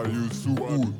I used to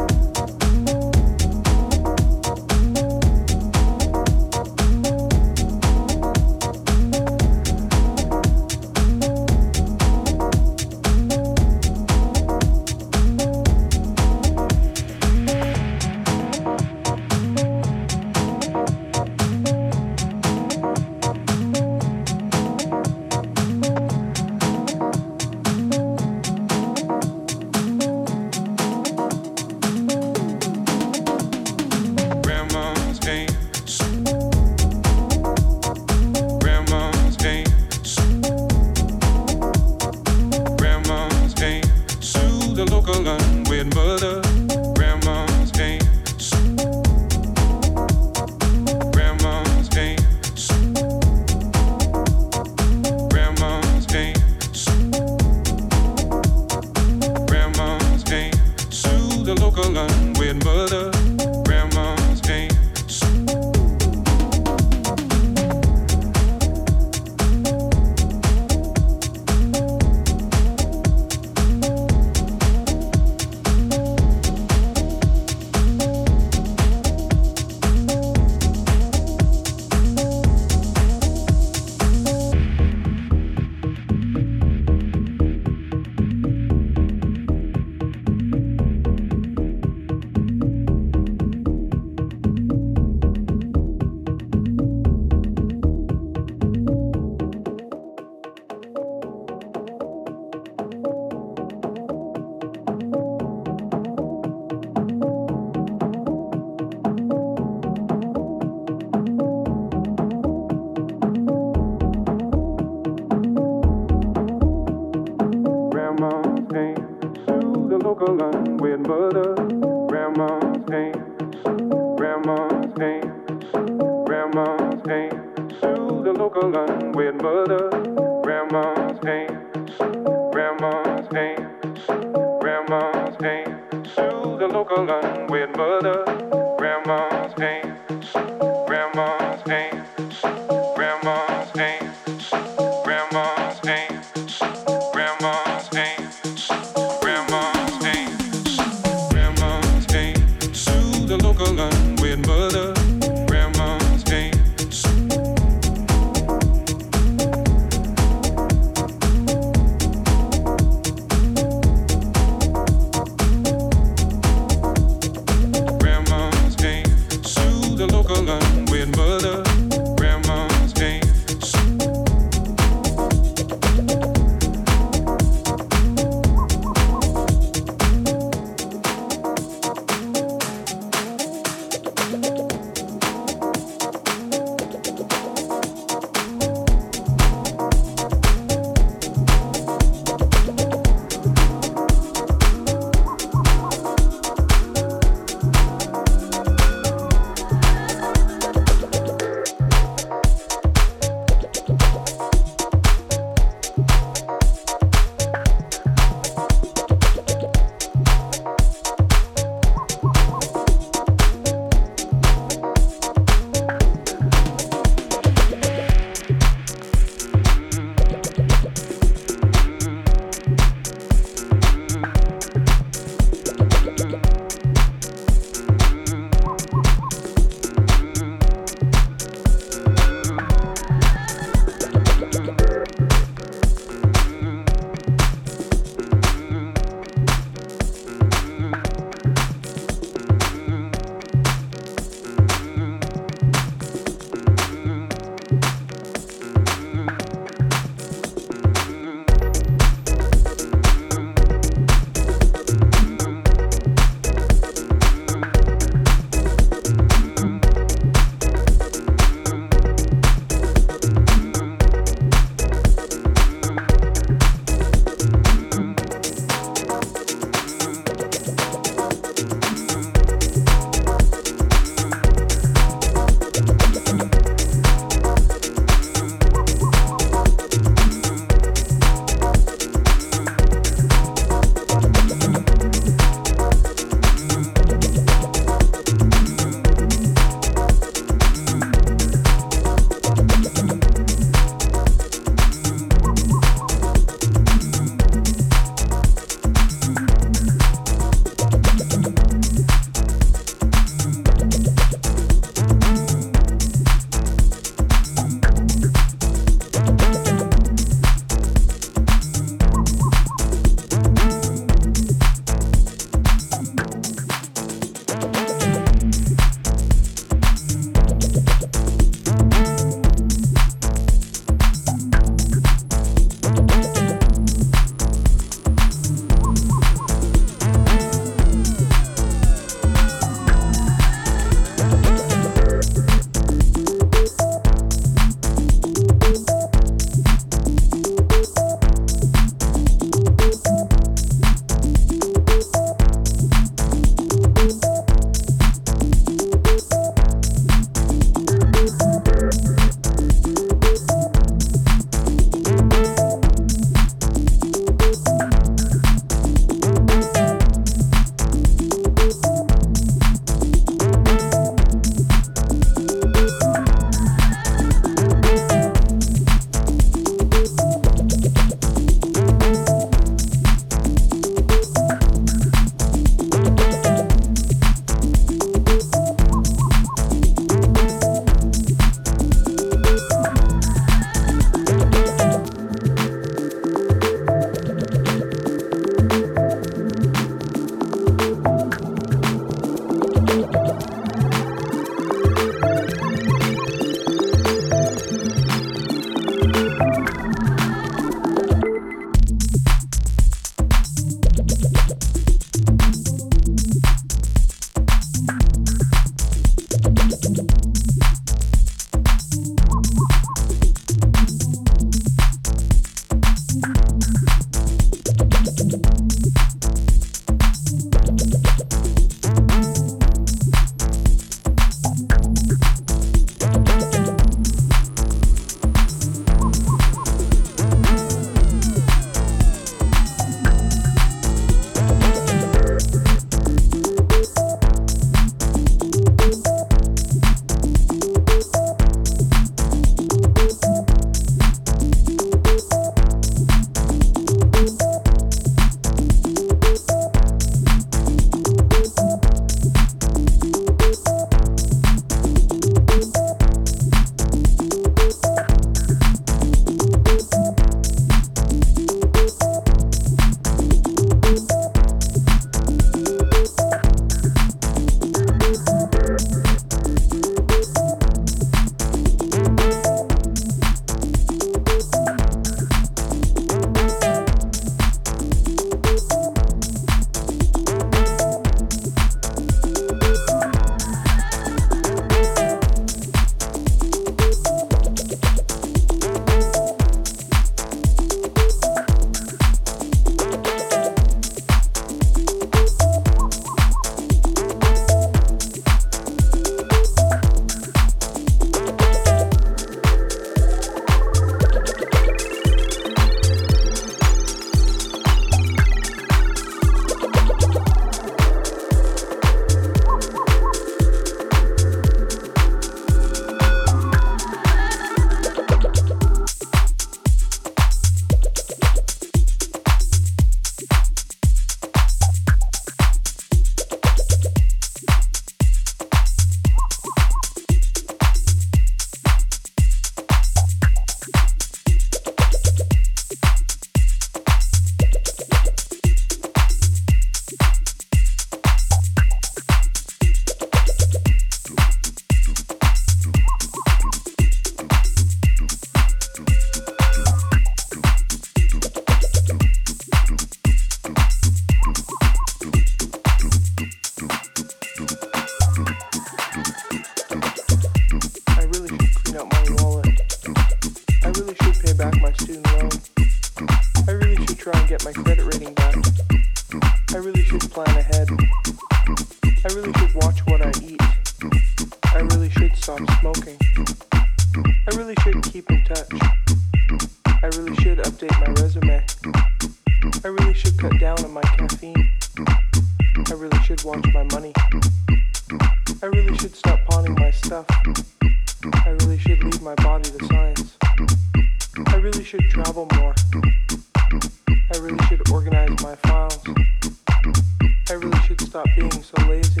stop being so lazy.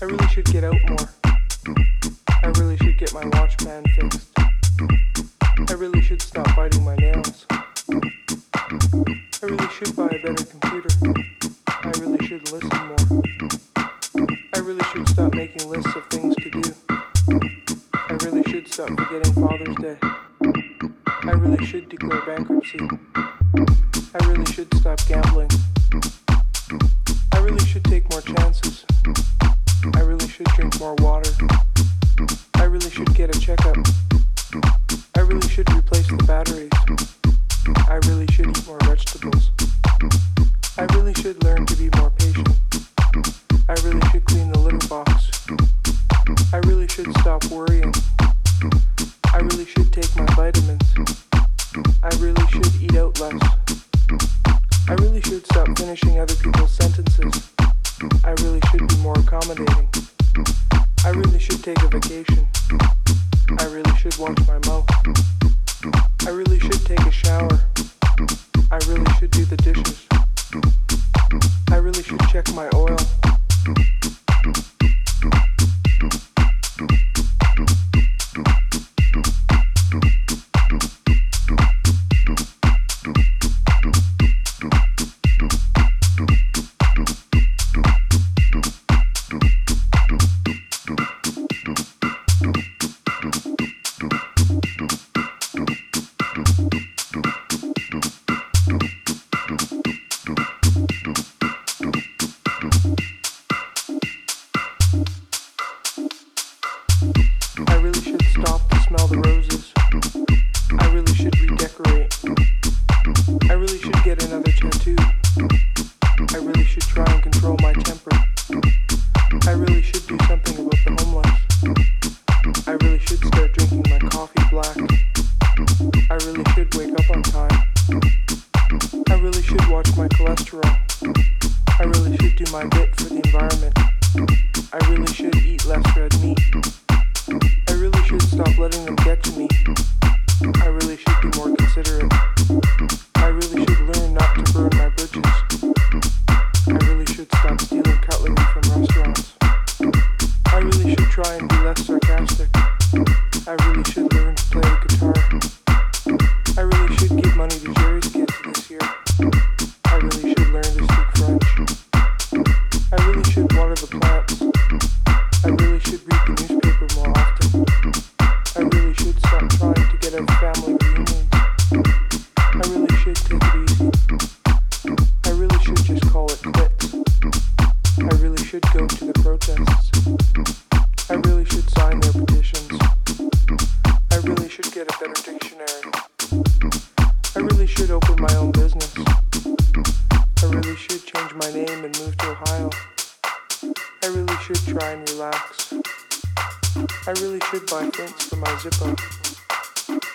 I really should get out more. I really should get my watchman fixed. I really should stop biting my nails. I really should buy a better computer. I really should listen more. I really should stop making lists of things to do. I really should stop forgetting Father's Day. I really should declare bankruptcy.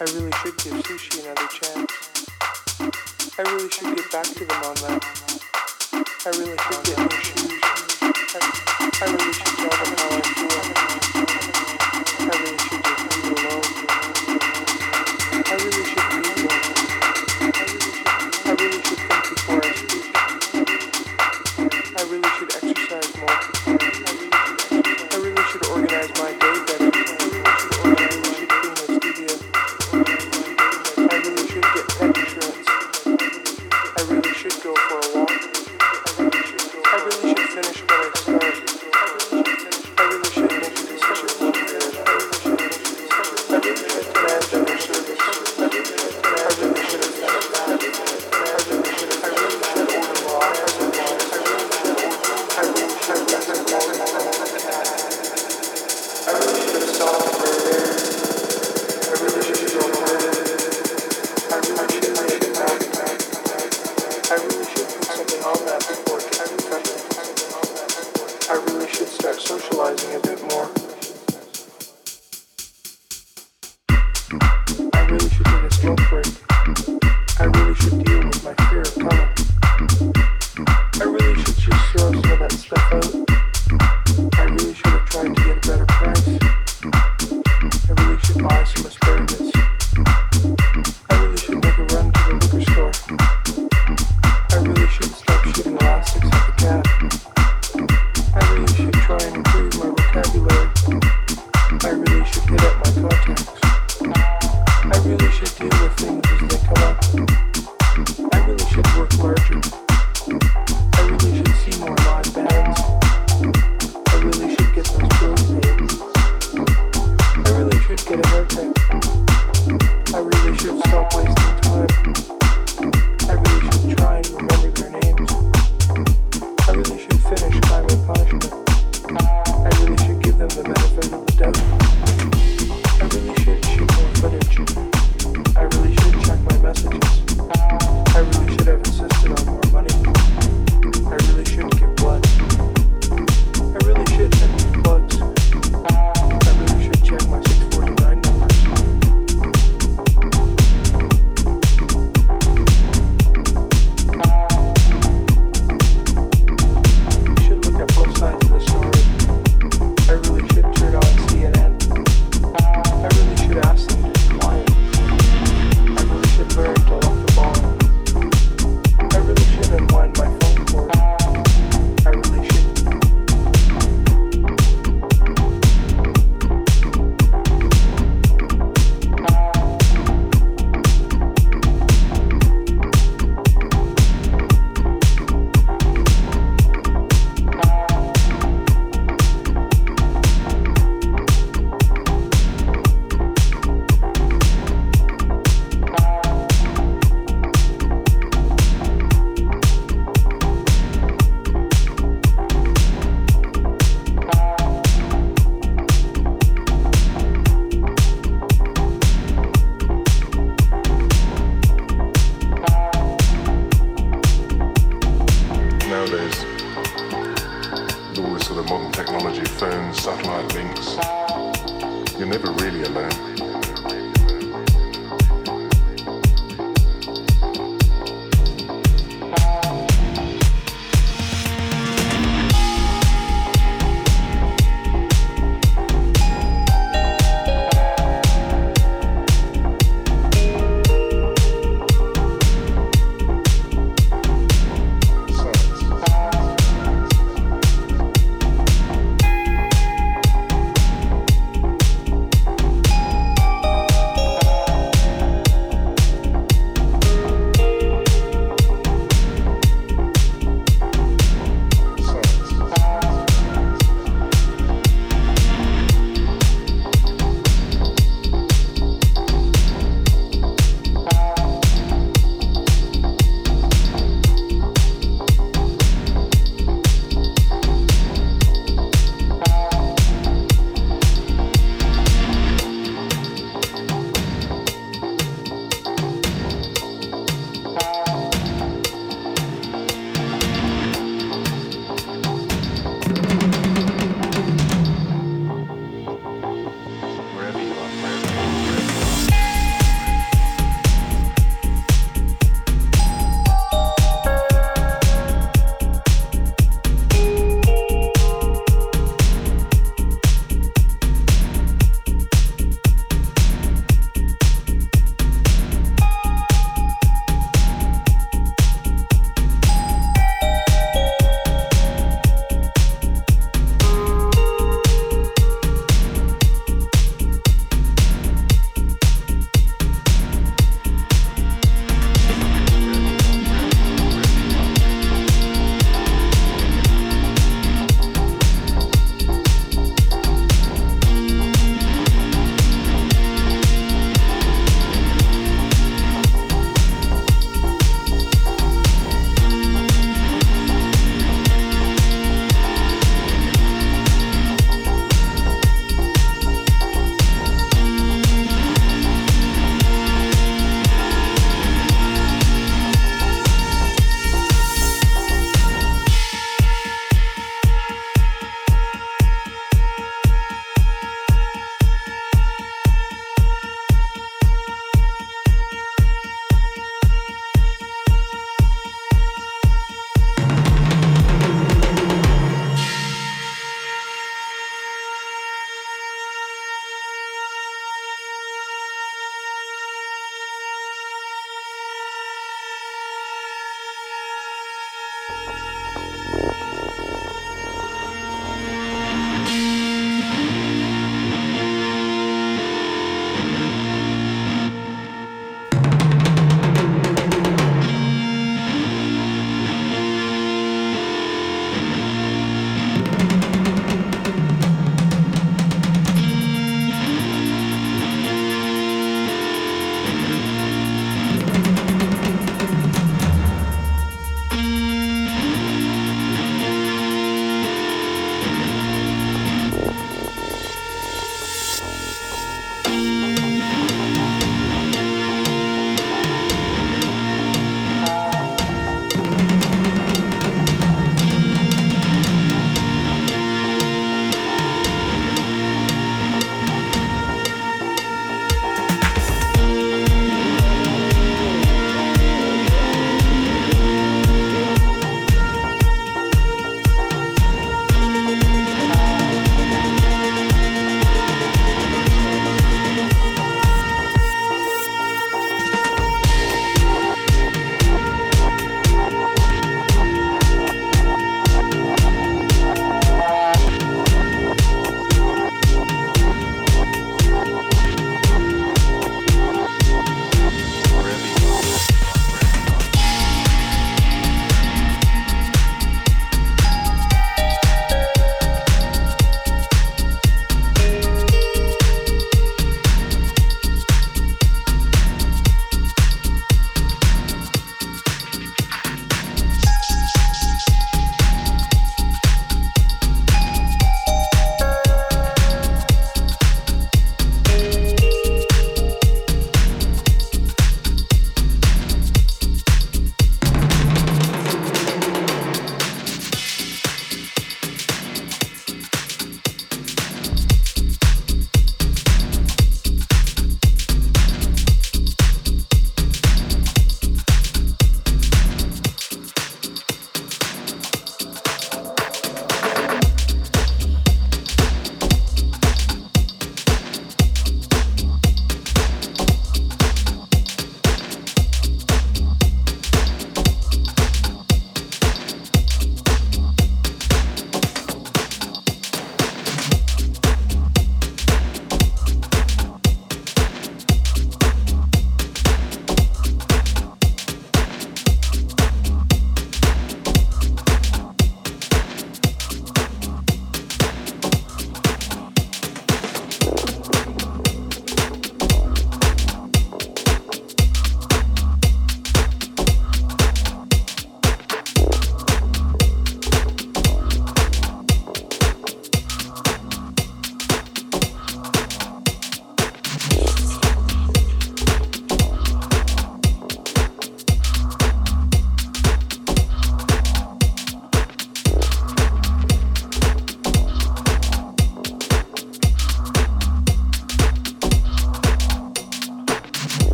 I really should give sushi another chance. I really should get back to them on that. I really should get new shoes. I, I really should tell them how I feel.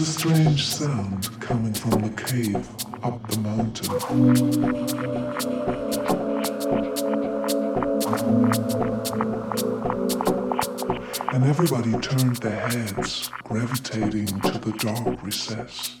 a strange sound coming from the cave up the mountain. And everybody turned their heads, gravitating to the dark recess.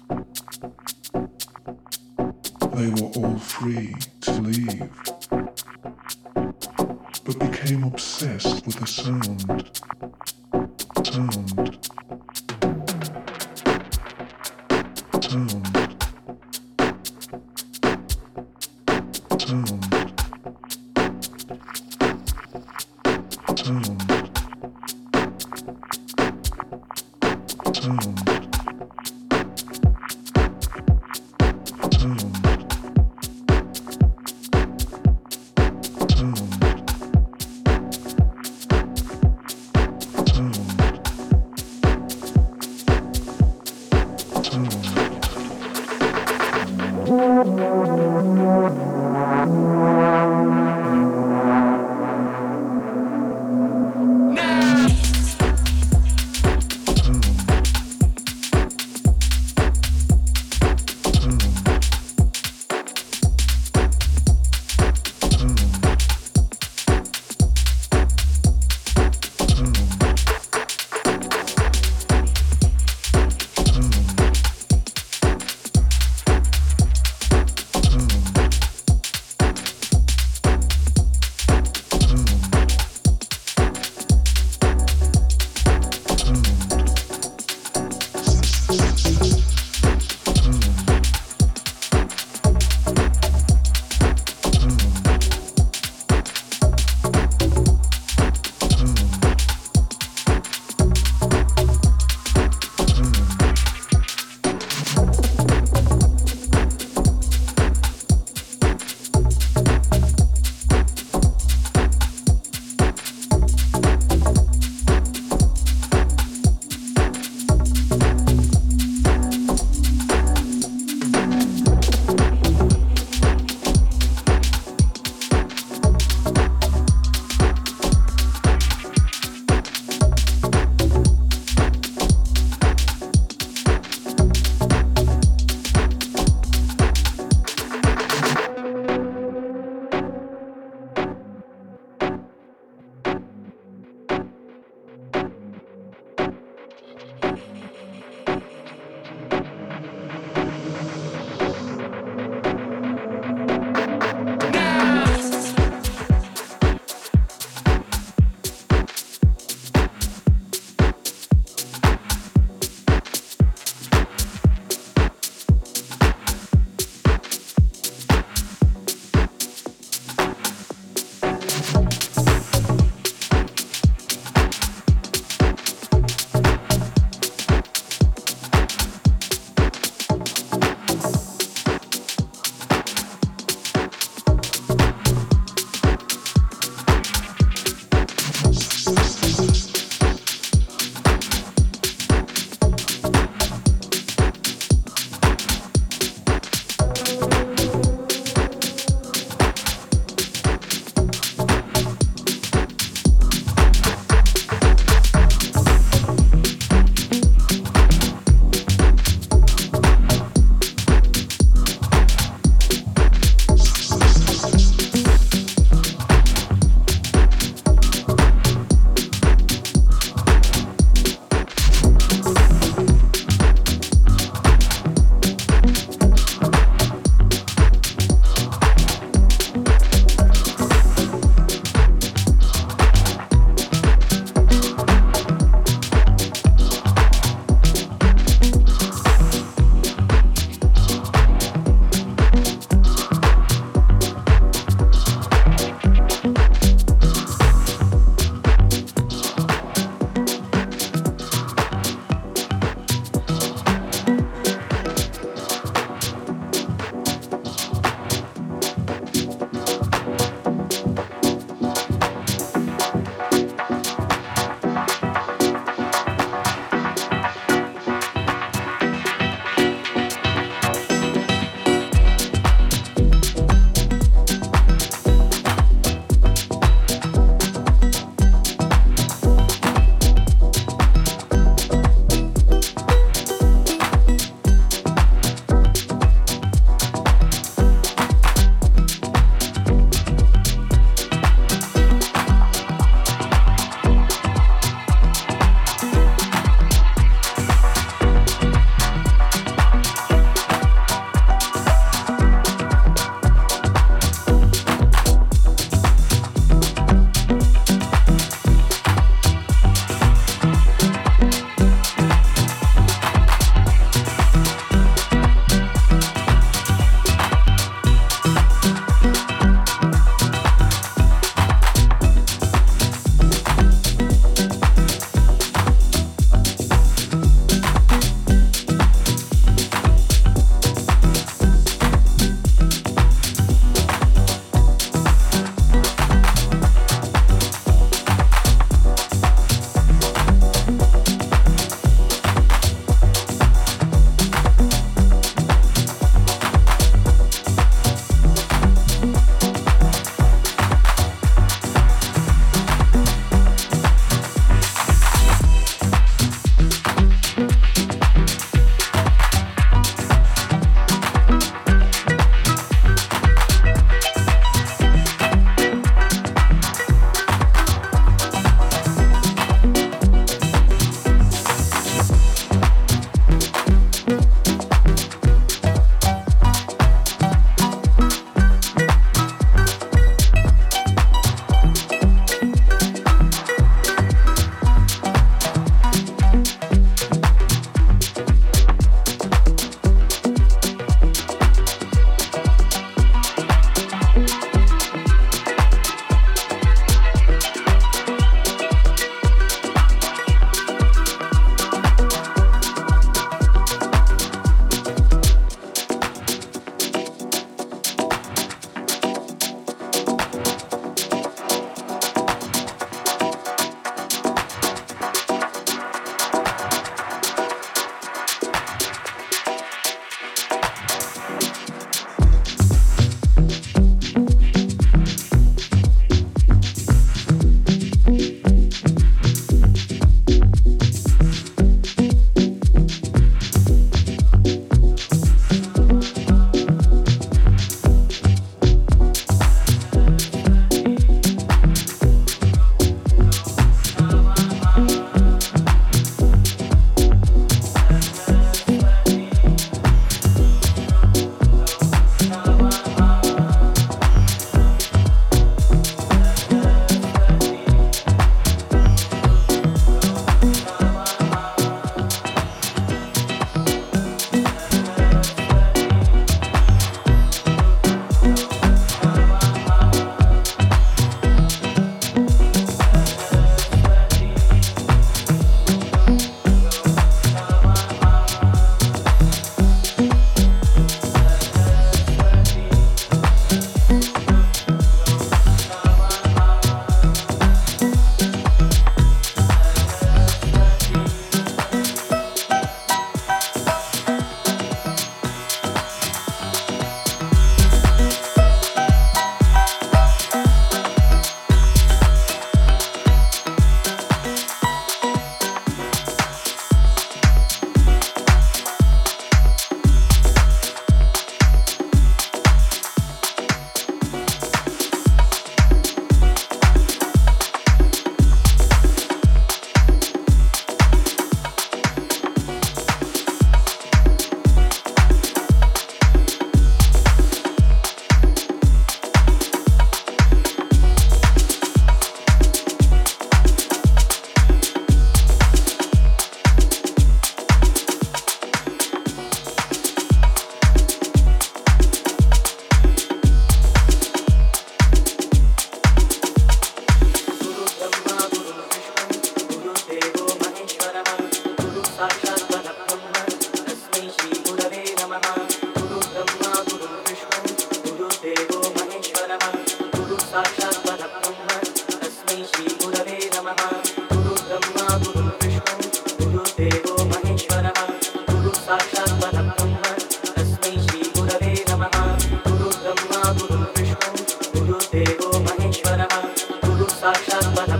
Shabbat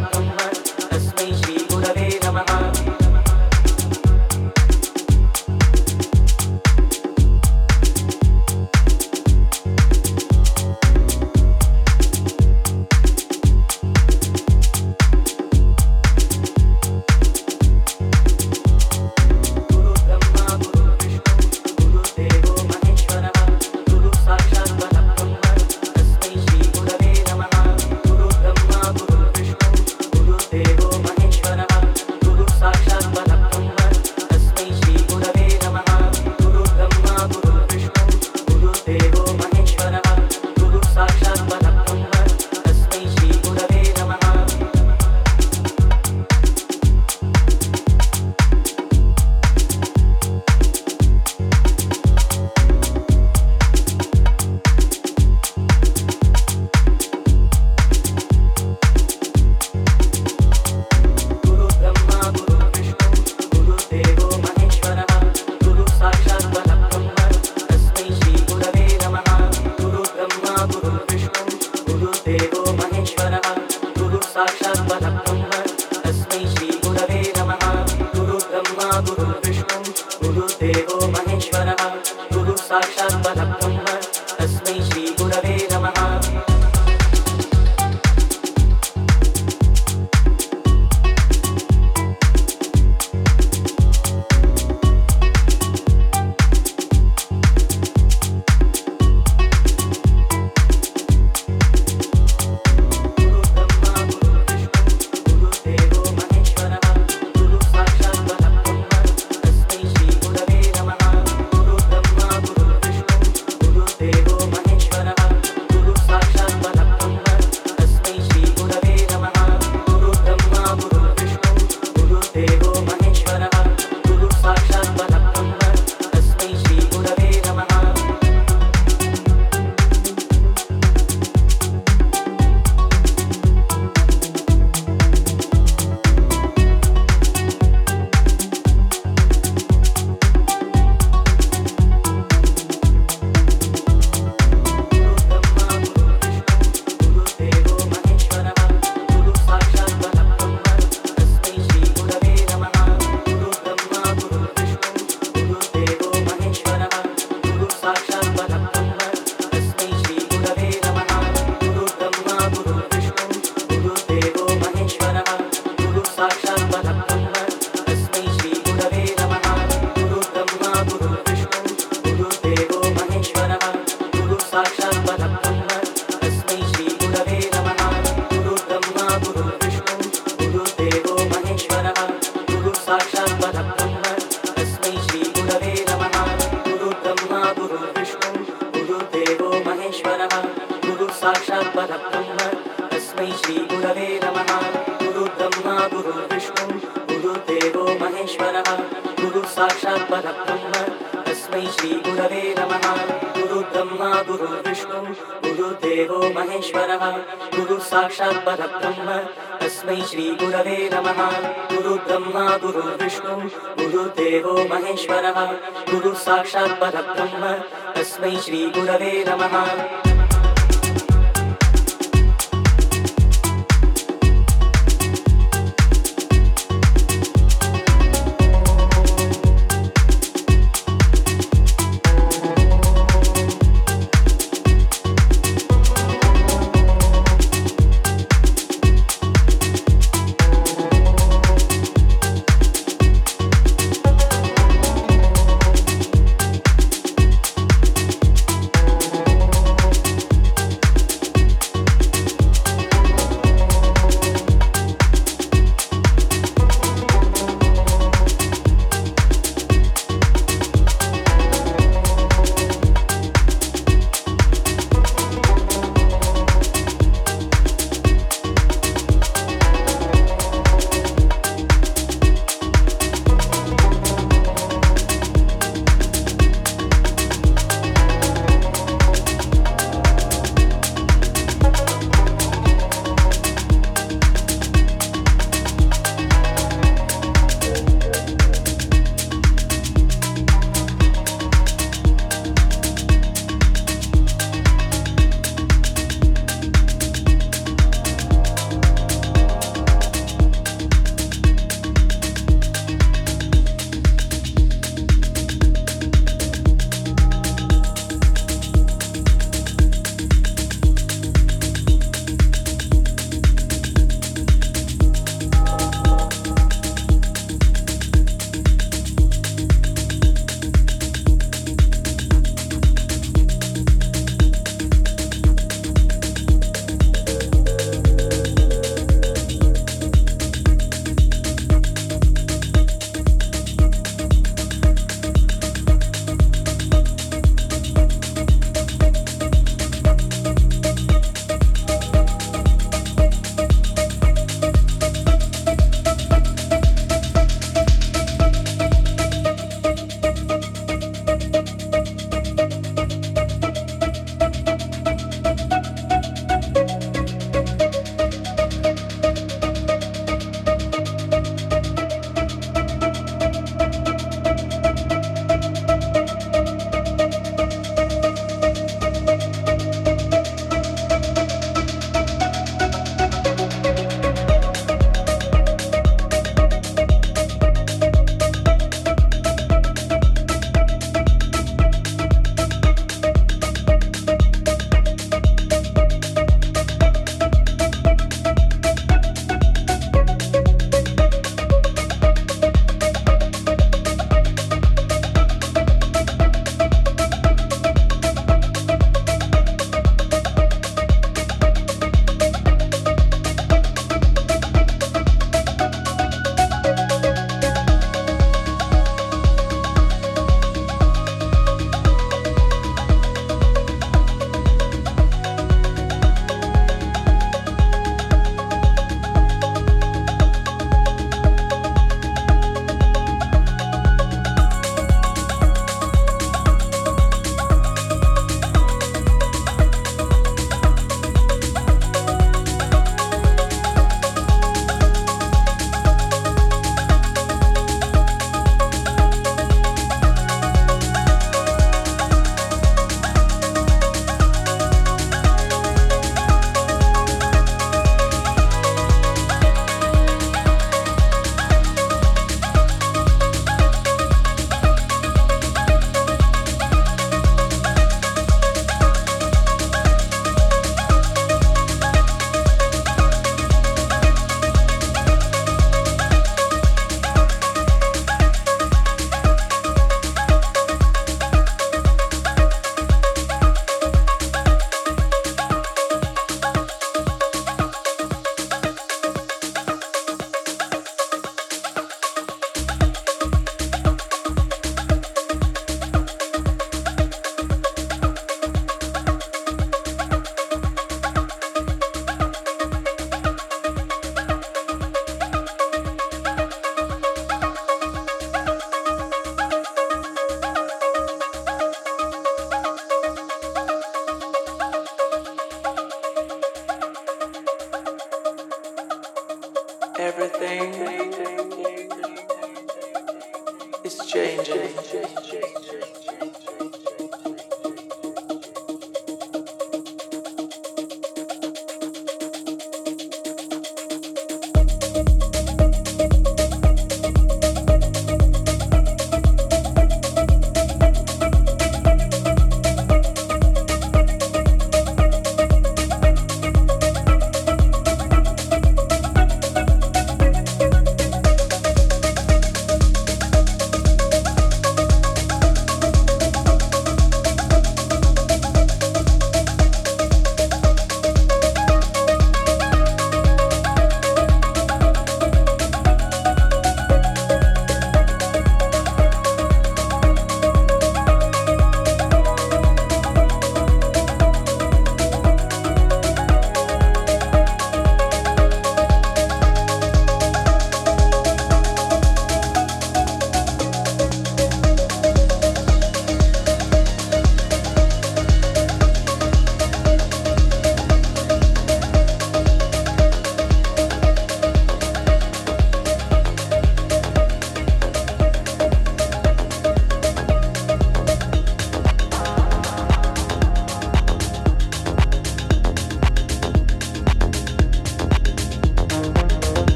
ेवो Maheshwar. वा गुरु साक्षाद्वरप्तम् तस्मै श्रीगुरवे नमः। गुरुब्रह्मा गुरुर्विष्णुः गुरुदेवो महेश्वरव गुरु साक्षाद्वरप्तम् अस्मै श्रीगुरवे नमः।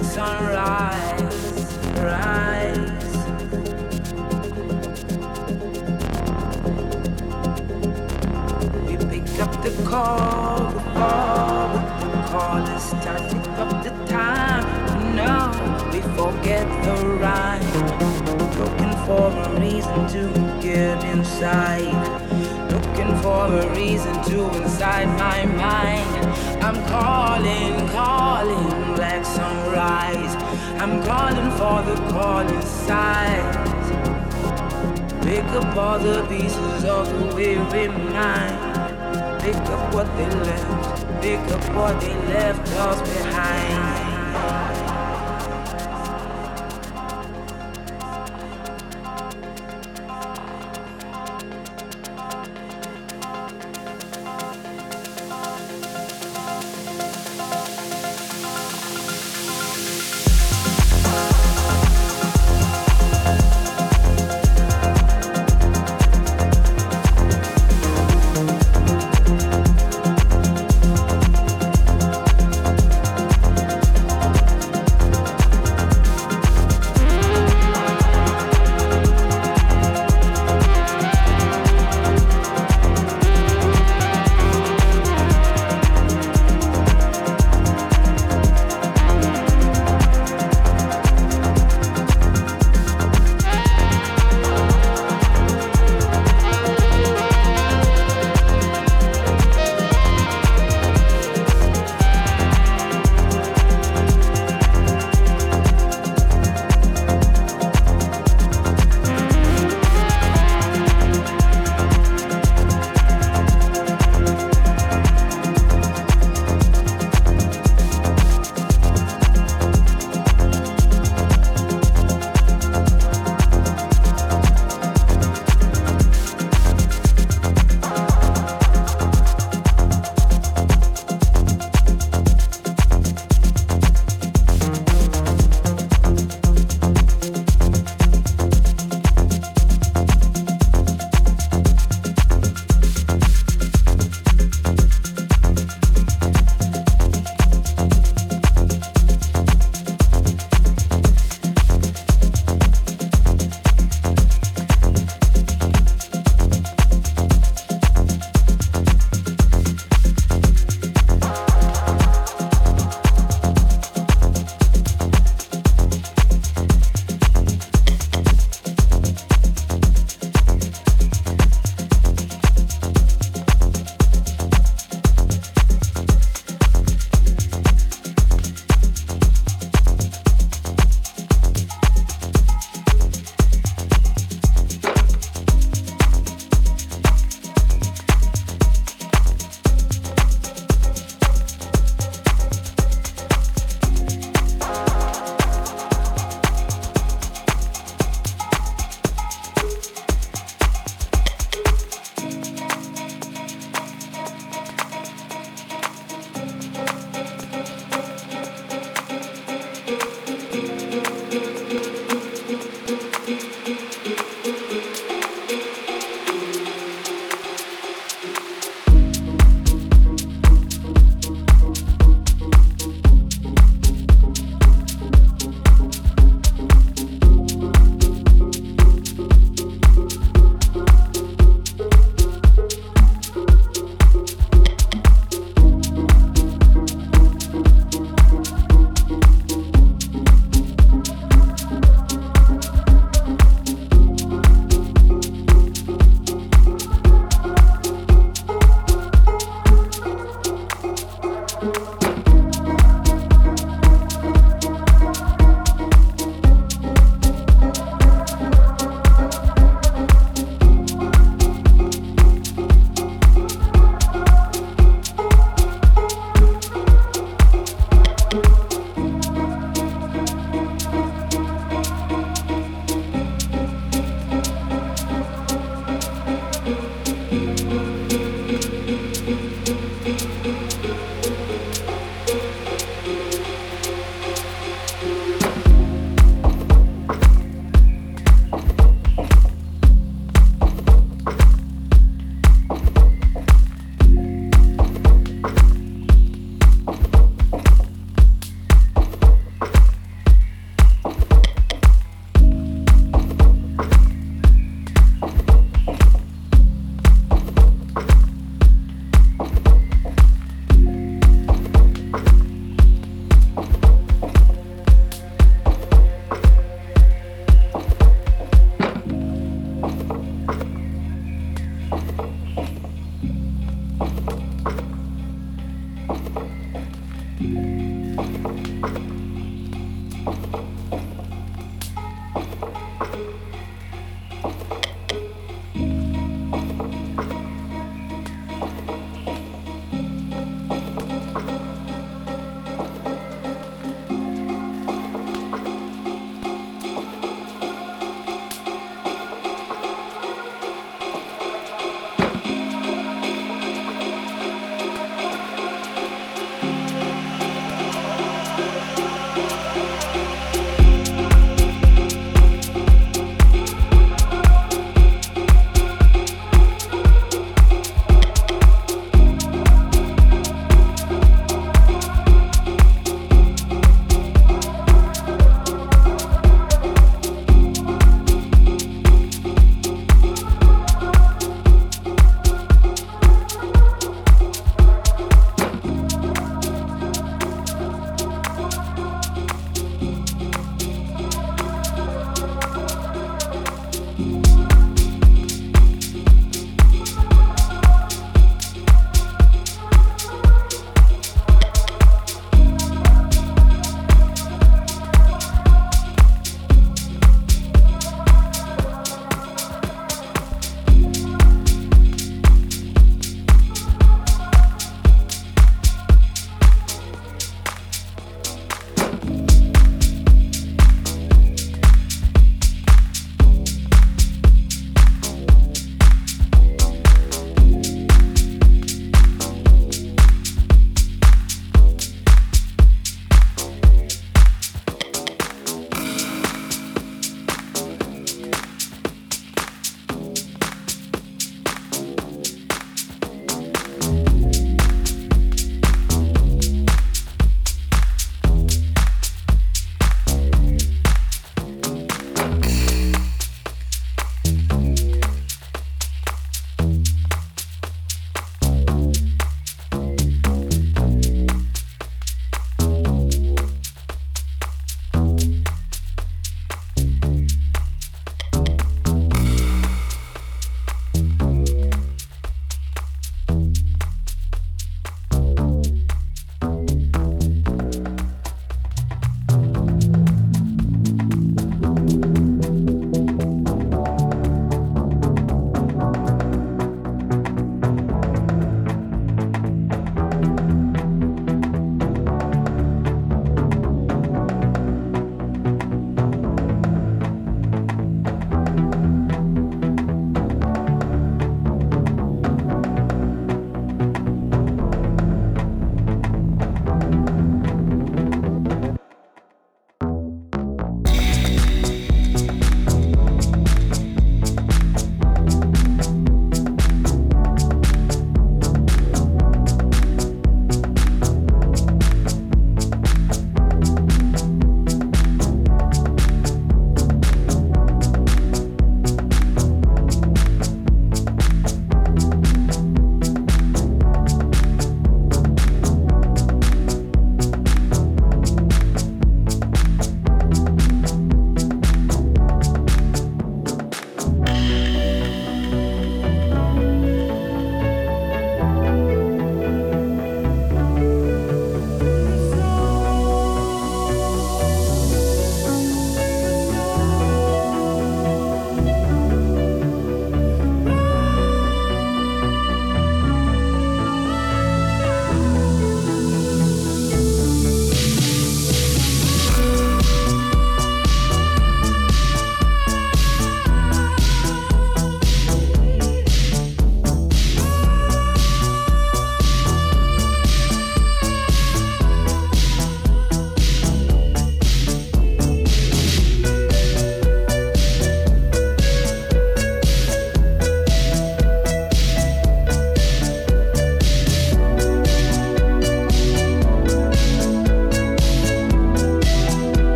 like sunrise, rise. We pick up the call, we fall with the call. It's time pick up the time. No, we forget the rhyme. Looking for a reason to get inside looking for a reason to inside my mind. I'm calling, calling sunrise. I'm calling for the call inside. Pick up all the pieces of the weary mind. Pick up what they left, pick up what they left us behind.